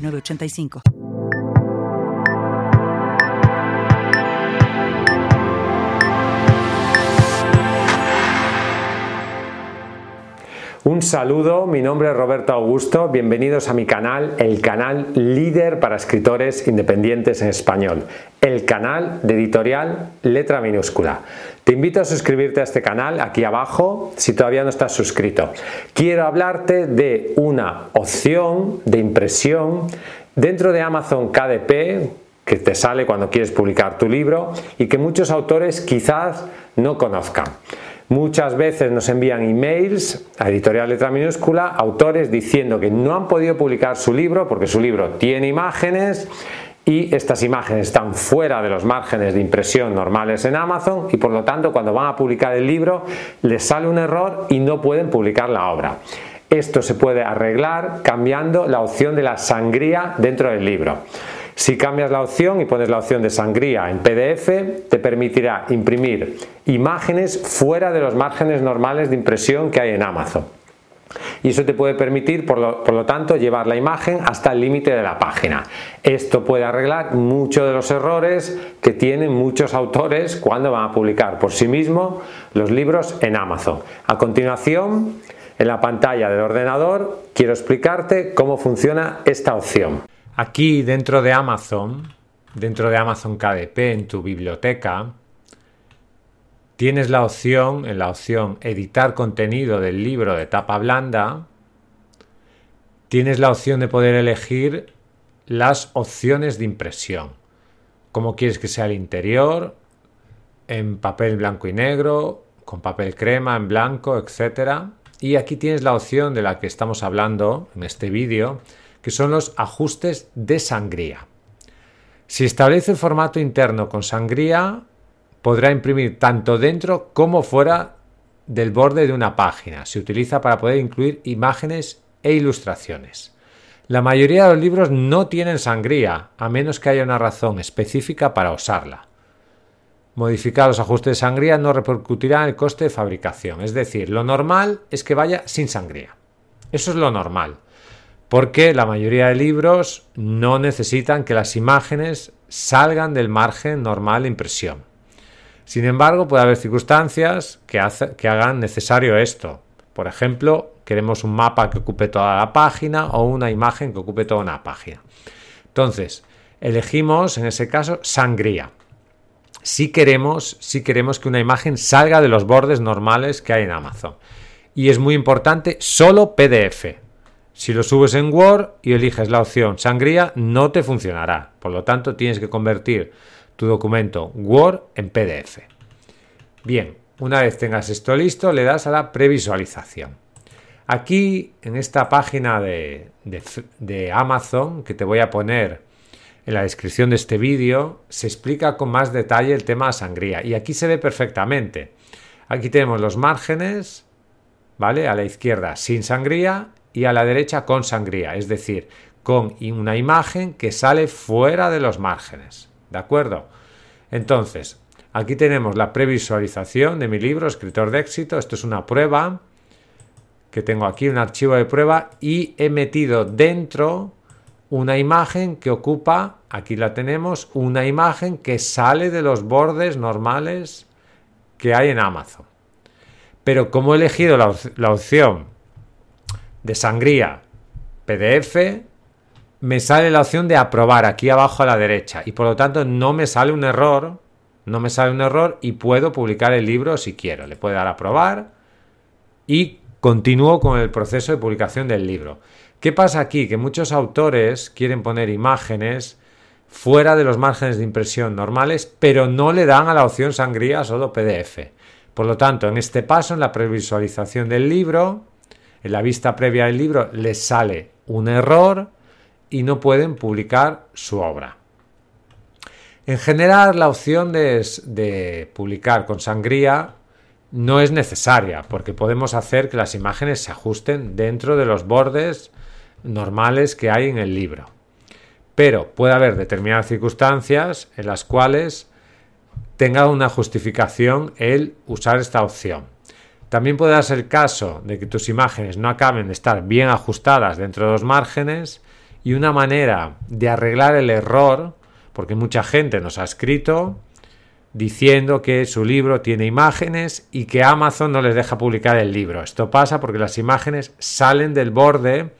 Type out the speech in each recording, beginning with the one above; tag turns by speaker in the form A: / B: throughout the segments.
A: 985.
B: Un saludo, mi nombre es Roberto Augusto, bienvenidos a mi canal, el canal líder para escritores independientes en español, el canal de editorial letra minúscula. Te invito a suscribirte a este canal aquí abajo si todavía no estás suscrito. Quiero hablarte de una opción de impresión dentro de Amazon KDP que te sale cuando quieres publicar tu libro y que muchos autores quizás no conozcan. Muchas veces nos envían emails a editorial letra minúscula, autores diciendo que no han podido publicar su libro porque su libro tiene imágenes y estas imágenes están fuera de los márgenes de impresión normales en Amazon y por lo tanto cuando van a publicar el libro les sale un error y no pueden publicar la obra. Esto se puede arreglar cambiando la opción de la sangría dentro del libro. Si cambias la opción y pones la opción de sangría en PDF, te permitirá imprimir imágenes fuera de los márgenes normales de impresión que hay en Amazon. Y eso te puede permitir, por lo, tanto, llevar la imagen hasta el límite de la página. Esto puede arreglar muchos de los errores que tienen muchos autores cuando van a publicar por sí mismos los libros en Amazon. A continuación, en la pantalla del ordenador, quiero explicarte cómo funciona esta opción. Aquí dentro de Amazon, dentro de Amazon KDP en tu biblioteca, tienes la opción, en la opción editar contenido del libro de tapa blanda, tienes la opción de poder elegir las opciones de impresión. Cómo quieres que sea el interior, en papel blanco y negro, con papel crema, en blanco, etc. Y aquí tienes la opción de la que estamos hablando en este vídeo, que son los ajustes de sangría. Si establece el formato interno con sangría, podrá imprimir tanto dentro como fuera del borde de una página. Se utiliza para poder incluir imágenes e ilustraciones. La mayoría de los libros no tienen sangría, a menos que haya una razón específica para usarla. Modificar los ajustes de sangría no repercutirá en el coste de fabricación, es decir, lo normal es que vaya sin sangría. Eso es lo normal porque la mayoría de libros no necesitan que las imágenes salgan del margen normal de impresión. Sin embargo, puede haber circunstancias que, hagan necesario esto. Por ejemplo, queremos un mapa que ocupe toda la página o una imagen que ocupe toda una página. Entonces, elegimos en ese caso sangría. Si queremos, si queremos que una imagen salga de los bordes normales que hay en Amazon. Y es muy importante, solo PDF. Si lo subes en Word y eliges la opción sangría, no te funcionará. Por lo tanto, tienes que convertir tu documento Word en PDF. Bien, una vez tengas esto listo, le das a la previsualización. Aquí, en esta página de, Amazon, que te voy a poner en la descripción de este vídeo, se explica con más detalle el tema de sangría. Y aquí se ve perfectamente. Aquí tenemos los márgenes, ¿vale? A la izquierda sin sangría y a la derecha con sangría, es decir, con una imagen que sale fuera de los márgenes. ¿De acuerdo? Entonces, aquí tenemos la previsualización de mi libro, Escritor de éxito. Esto es una prueba que tengo aquí, un archivo de prueba, y he metido dentro una imagen que ocupa, aquí la tenemos, una imagen que sale de los bordes normales que hay en Amazon. Pero como he elegido la, la opción de sangría PDF, me sale la opción de aprobar aquí abajo a la derecha y por lo tanto no me sale un error, no me sale un error y puedo publicar el libro si quiero. Le puedo dar a aprobar y continúo con el proceso de publicación del libro. ¿Qué pasa aquí? Que muchos autores quieren poner imágenes fuera de los márgenes de impresión normales, pero no le dan a la opción sangría solo PDF. Por lo tanto, en este paso, en la previsualización del libro, en la vista previa del libro les sale un error y no pueden publicar su obra. En general, la opción de, de, publicar con sangría no es necesaria, porque podemos hacer que las imágenes se ajusten dentro de los bordes normales que hay en el libro. Pero puede haber determinadas circunstancias en las cuales tenga una justificación el usar esta opción. También puede darse el caso de que tus imágenes no acaben de estar bien ajustadas dentro de los márgenes y una manera de arreglar el error, porque mucha gente nos ha escrito diciendo que su libro tiene imágenes y que Amazon no les deja publicar el libro. Esto pasa porque las imágenes salen del borde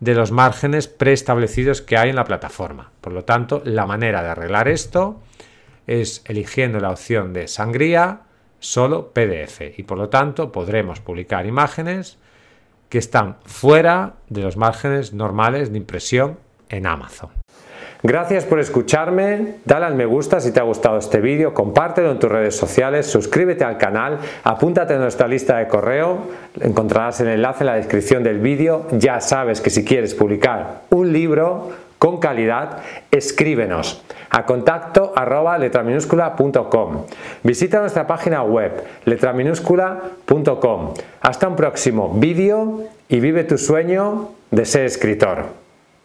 B: de los márgenes preestablecidos que hay en la plataforma. Por lo tanto, la manera de arreglar esto es eligiendo la opción de sangría solo PDF y por lo tanto podremos publicar imágenes que están fuera de los márgenes normales de impresión en Amazon. Gracias por escucharme, dale al me gusta si te ha gustado este vídeo, compártelo en tus redes sociales, suscríbete al canal, apúntate a nuestra lista de correo, encontrarás el enlace en la descripción del vídeo, ya sabes que si quieres publicar un libro con calidad, escríbenos a contacto. Visita nuestra página web letraminúscula.com. Hasta un próximo vídeo y vive tu sueño de ser escritor.